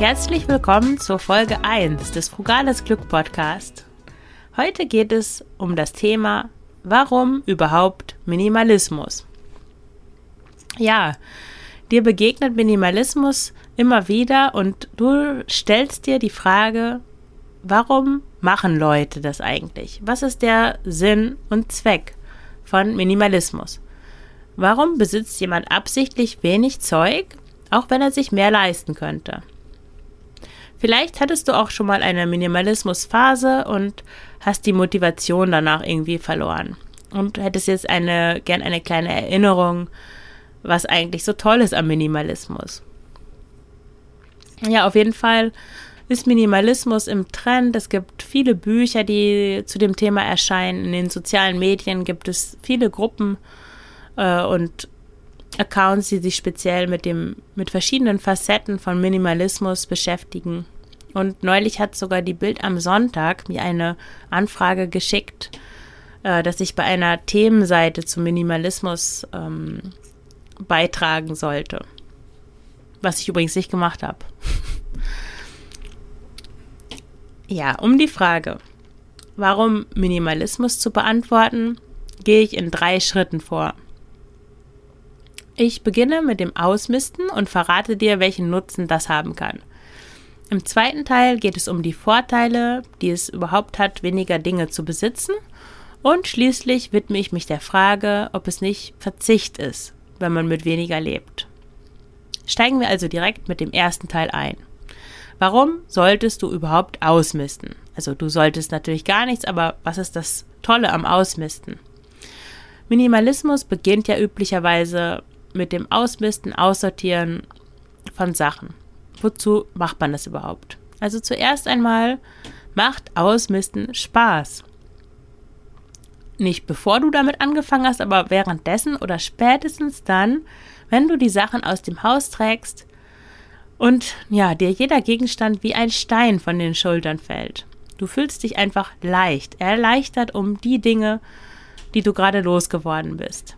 Herzlich willkommen zur Folge 1 des Frugales Glück Podcast. Heute geht es um das Thema Warum überhaupt Minimalismus? Ja, dir begegnet Minimalismus immer wieder und du stellst dir die Frage, warum machen Leute das eigentlich? Was ist der Sinn und Zweck von Minimalismus? Warum besitzt jemand absichtlich wenig Zeug, auch wenn er sich mehr leisten könnte? Vielleicht hattest du auch schon mal eine Minimalismusphase und hast die Motivation danach irgendwie verloren und hättest jetzt eine gern eine kleine Erinnerung, was eigentlich so toll ist am Minimalismus. Ja, auf jeden Fall ist Minimalismus im Trend. Es gibt viele Bücher, die zu dem Thema erscheinen. In den sozialen Medien gibt es viele Gruppen äh, und Accounts, die sich speziell mit dem, mit verschiedenen Facetten von Minimalismus beschäftigen. Und neulich hat sogar die Bild am Sonntag mir eine Anfrage geschickt, äh, dass ich bei einer Themenseite zum Minimalismus ähm, beitragen sollte. Was ich übrigens nicht gemacht habe. ja, um die Frage, warum Minimalismus zu beantworten, gehe ich in drei Schritten vor. Ich beginne mit dem Ausmisten und verrate dir, welchen Nutzen das haben kann. Im zweiten Teil geht es um die Vorteile, die es überhaupt hat, weniger Dinge zu besitzen. Und schließlich widme ich mich der Frage, ob es nicht Verzicht ist, wenn man mit weniger lebt. Steigen wir also direkt mit dem ersten Teil ein. Warum solltest du überhaupt ausmisten? Also du solltest natürlich gar nichts, aber was ist das Tolle am Ausmisten? Minimalismus beginnt ja üblicherweise mit dem Ausmisten, Aussortieren von Sachen. Wozu macht man das überhaupt? Also zuerst einmal macht Ausmisten Spaß. Nicht bevor du damit angefangen hast, aber währenddessen oder spätestens dann, wenn du die Sachen aus dem Haus trägst und ja, dir jeder Gegenstand wie ein Stein von den Schultern fällt. Du fühlst dich einfach leicht, erleichtert um die Dinge, die du gerade losgeworden bist.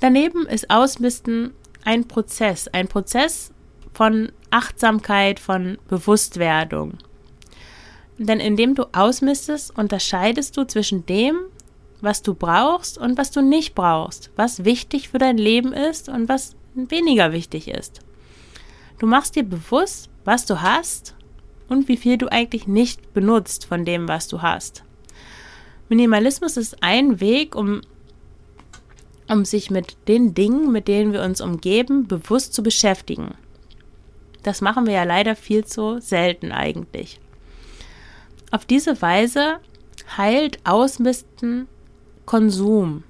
Daneben ist Ausmisten ein Prozess, ein Prozess von Achtsamkeit, von Bewusstwerdung. Denn indem du ausmistest, unterscheidest du zwischen dem, was du brauchst und was du nicht brauchst, was wichtig für dein Leben ist und was weniger wichtig ist. Du machst dir bewusst, was du hast und wie viel du eigentlich nicht benutzt von dem, was du hast. Minimalismus ist ein Weg, um um sich mit den Dingen, mit denen wir uns umgeben, bewusst zu beschäftigen. Das machen wir ja leider viel zu selten eigentlich. Auf diese Weise heilt Ausmisten Konsum.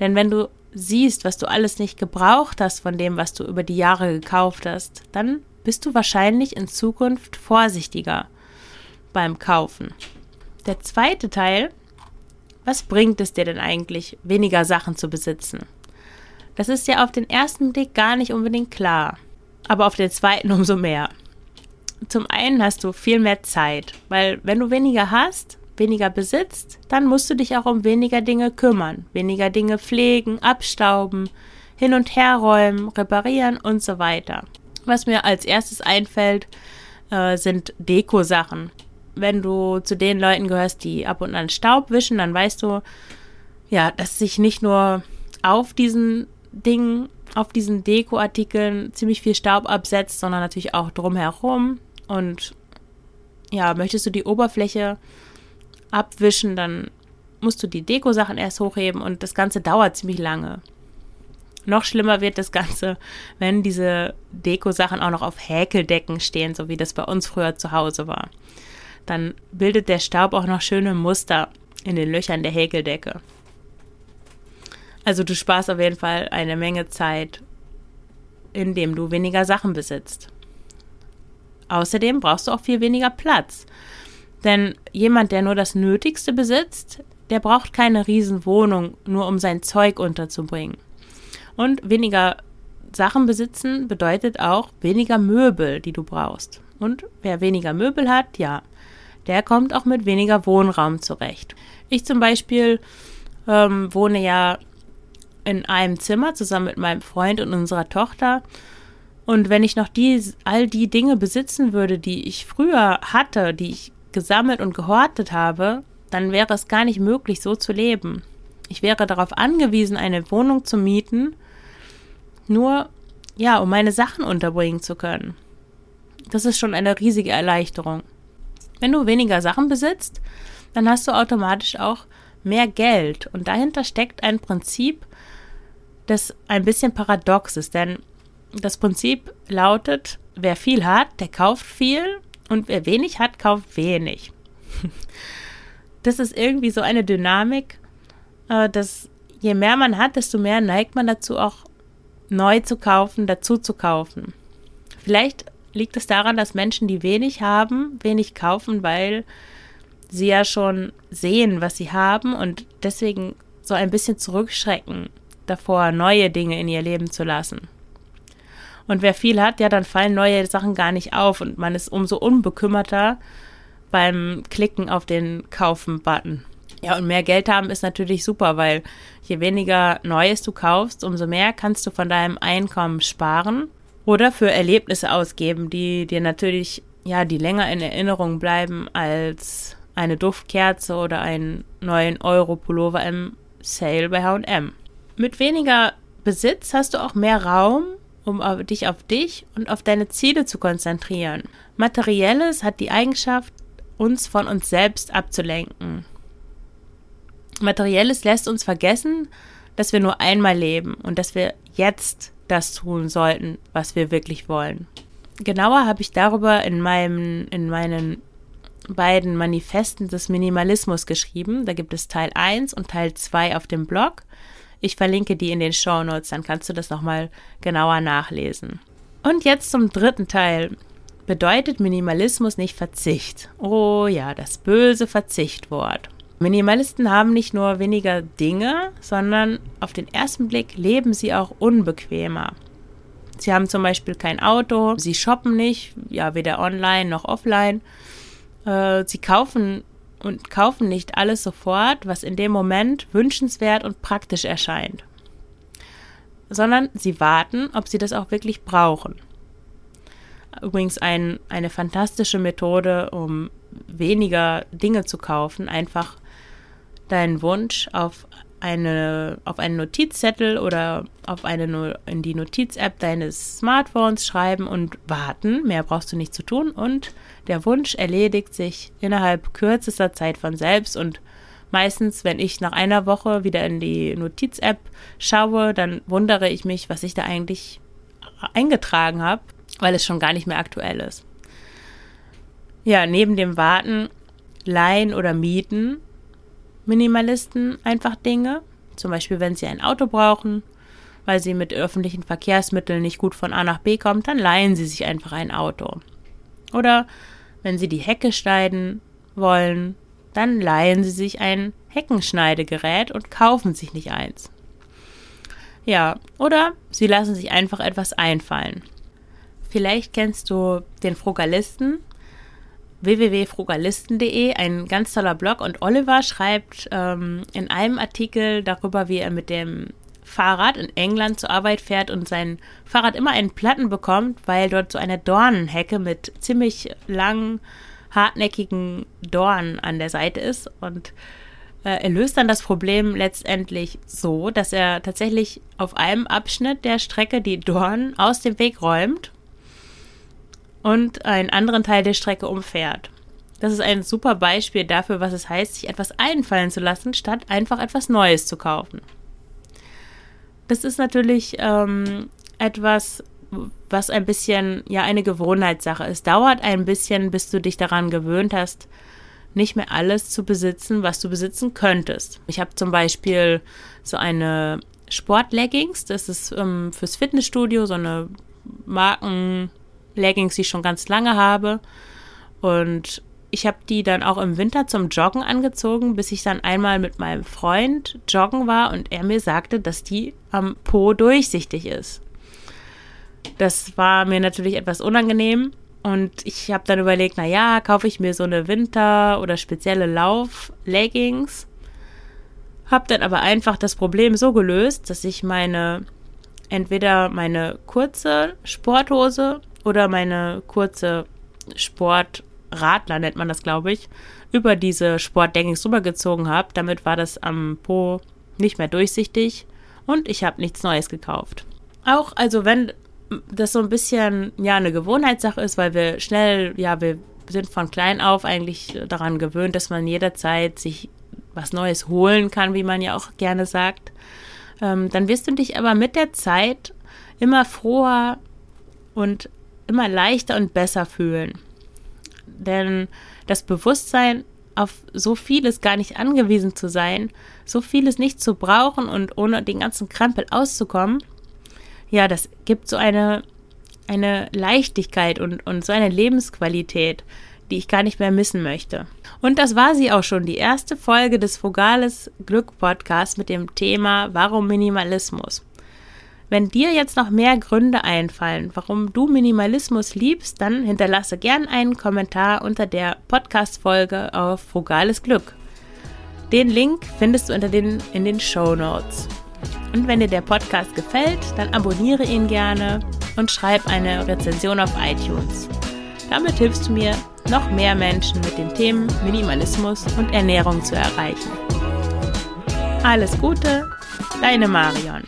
Denn wenn du siehst, was du alles nicht gebraucht hast von dem, was du über die Jahre gekauft hast, dann bist du wahrscheinlich in Zukunft vorsichtiger beim Kaufen. Der zweite Teil was bringt es dir denn eigentlich, weniger Sachen zu besitzen? Das ist ja auf den ersten Blick gar nicht unbedingt klar, aber auf den zweiten umso mehr. Zum einen hast du viel mehr Zeit, weil wenn du weniger hast, weniger besitzt, dann musst du dich auch um weniger Dinge kümmern, weniger Dinge pflegen, abstauben, hin und her räumen, reparieren und so weiter. Was mir als erstes einfällt, äh, sind Deko-Sachen wenn du zu den Leuten gehörst, die ab und an Staub wischen, dann weißt du, ja, dass sich nicht nur auf diesen Dingen, auf diesen Dekoartikeln ziemlich viel Staub absetzt, sondern natürlich auch drumherum. Und ja, möchtest du die Oberfläche abwischen, dann musst du die Deko-Sachen erst hochheben und das Ganze dauert ziemlich lange. Noch schlimmer wird das Ganze, wenn diese Deko-Sachen auch noch auf Häkeldecken stehen, so wie das bei uns früher zu Hause war. Dann bildet der Staub auch noch schöne Muster in den Löchern der Häkeldecke. Also du sparst auf jeden Fall eine Menge Zeit, indem du weniger Sachen besitzt. Außerdem brauchst du auch viel weniger Platz. Denn jemand, der nur das Nötigste besitzt, der braucht keine Riesenwohnung, nur um sein Zeug unterzubringen. Und weniger Sachen besitzen bedeutet auch weniger Möbel, die du brauchst. Und wer weniger Möbel hat, ja, der kommt auch mit weniger Wohnraum zurecht. Ich zum Beispiel ähm, wohne ja in einem Zimmer zusammen mit meinem Freund und unserer Tochter. Und wenn ich noch die, all die Dinge besitzen würde, die ich früher hatte, die ich gesammelt und gehortet habe, dann wäre es gar nicht möglich, so zu leben. Ich wäre darauf angewiesen, eine Wohnung zu mieten, nur ja, um meine Sachen unterbringen zu können. Das ist schon eine riesige Erleichterung. Wenn du weniger Sachen besitzt, dann hast du automatisch auch mehr Geld. Und dahinter steckt ein Prinzip, das ein bisschen paradox ist. Denn das Prinzip lautet, wer viel hat, der kauft viel und wer wenig hat, kauft wenig. Das ist irgendwie so eine Dynamik, äh, dass je mehr man hat, desto mehr neigt man dazu auch neu zu kaufen, dazu zu kaufen. Vielleicht liegt es daran, dass Menschen, die wenig haben, wenig kaufen, weil sie ja schon sehen, was sie haben und deswegen so ein bisschen zurückschrecken davor, neue Dinge in ihr Leben zu lassen. Und wer viel hat, ja, dann fallen neue Sachen gar nicht auf und man ist umso unbekümmerter beim Klicken auf den Kaufen-Button. Ja, und mehr Geld haben ist natürlich super, weil je weniger Neues du kaufst, umso mehr kannst du von deinem Einkommen sparen oder für Erlebnisse ausgeben, die dir natürlich, ja, die länger in Erinnerung bleiben als eine Duftkerze oder einen neuen Euro-Pullover im Sale bei H&M. Mit weniger Besitz hast du auch mehr Raum, um dich auf dich und auf deine Ziele zu konzentrieren. Materielles hat die Eigenschaft, uns von uns selbst abzulenken. Materielles lässt uns vergessen, dass wir nur einmal leben und dass wir jetzt das tun sollten, was wir wirklich wollen. Genauer habe ich darüber in, meinem, in meinen beiden Manifesten des Minimalismus geschrieben. Da gibt es Teil 1 und Teil 2 auf dem Blog. Ich verlinke die in den Show Notes, dann kannst du das nochmal genauer nachlesen. Und jetzt zum dritten Teil. Bedeutet Minimalismus nicht Verzicht? Oh ja, das böse Verzichtwort. Minimalisten haben nicht nur weniger Dinge, sondern auf den ersten Blick leben sie auch unbequemer. Sie haben zum Beispiel kein Auto, sie shoppen nicht, ja, weder online noch offline. Äh, sie kaufen und kaufen nicht alles sofort, was in dem Moment wünschenswert und praktisch erscheint, sondern sie warten, ob sie das auch wirklich brauchen. Übrigens ein, eine fantastische Methode, um weniger Dinge zu kaufen, einfach deinen Wunsch auf eine auf einen Notizzettel oder auf eine in die Notiz-App deines Smartphones schreiben und warten. Mehr brauchst du nicht zu tun und der Wunsch erledigt sich innerhalb kürzester Zeit von selbst und meistens, wenn ich nach einer Woche wieder in die Notiz-App schaue, dann wundere ich mich, was ich da eigentlich eingetragen habe, weil es schon gar nicht mehr aktuell ist. Ja, neben dem Warten, Leihen oder Mieten Minimalisten einfach Dinge. Zum Beispiel, wenn sie ein Auto brauchen, weil sie mit öffentlichen Verkehrsmitteln nicht gut von A nach B kommen, dann leihen sie sich einfach ein Auto. Oder wenn sie die Hecke schneiden wollen, dann leihen sie sich ein Heckenschneidegerät und kaufen sich nicht eins. Ja, oder sie lassen sich einfach etwas einfallen. Vielleicht kennst du den Frugalisten, www.frugalisten.de, ein ganz toller Blog. Und Oliver schreibt ähm, in einem Artikel darüber, wie er mit dem Fahrrad in England zur Arbeit fährt und sein Fahrrad immer einen Platten bekommt, weil dort so eine Dornenhecke mit ziemlich langen, hartnäckigen Dornen an der Seite ist. Und äh, er löst dann das Problem letztendlich so, dass er tatsächlich auf einem Abschnitt der Strecke die Dornen aus dem Weg räumt und einen anderen Teil der Strecke umfährt. Das ist ein super Beispiel dafür, was es heißt, sich etwas einfallen zu lassen, statt einfach etwas Neues zu kaufen. Das ist natürlich ähm, etwas, was ein bisschen ja eine Gewohnheitssache ist. Dauert ein bisschen, bis du dich daran gewöhnt hast, nicht mehr alles zu besitzen, was du besitzen könntest. Ich habe zum Beispiel so eine Sportleggings, das ist ähm, fürs Fitnessstudio, so eine Markenleggings, die ich schon ganz lange habe. Und ich habe die dann auch im Winter zum Joggen angezogen, bis ich dann einmal mit meinem Freund joggen war und er mir sagte, dass die am Po durchsichtig ist. Das war mir natürlich etwas unangenehm und ich habe dann überlegt, na ja, kaufe ich mir so eine Winter- oder spezielle Lauf-Leggings. Habe dann aber einfach das Problem so gelöst, dass ich meine entweder meine kurze Sporthose oder meine kurze Sportradler nennt man das, glaube ich, über diese Sportleggings rübergezogen habe. Damit war das am Po nicht mehr durchsichtig und ich habe nichts Neues gekauft. Auch also wenn das so ein bisschen ja eine Gewohnheitssache ist, weil wir schnell, ja, wir sind von klein auf eigentlich daran gewöhnt, dass man jederzeit sich was Neues holen kann, wie man ja auch gerne sagt. Ähm, dann wirst du dich aber mit der Zeit immer froher und immer leichter und besser fühlen. Denn das Bewusstsein, auf so vieles gar nicht angewiesen zu sein, so vieles nicht zu brauchen und ohne den ganzen Krampel auszukommen, ja, das gibt so eine, eine Leichtigkeit und, und so eine Lebensqualität, die ich gar nicht mehr missen möchte. Und das war sie auch schon, die erste Folge des Frugales Glück Podcasts mit dem Thema Warum Minimalismus. Wenn dir jetzt noch mehr Gründe einfallen, warum du Minimalismus liebst, dann hinterlasse gern einen Kommentar unter der Podcast-Folge auf Frugales Glück. Den Link findest du unter den, in den Show Notes. Und wenn dir der Podcast gefällt, dann abonniere ihn gerne und schreib eine Rezension auf iTunes. Damit hilfst du mir, noch mehr Menschen mit den Themen Minimalismus und Ernährung zu erreichen. Alles Gute, deine Marion.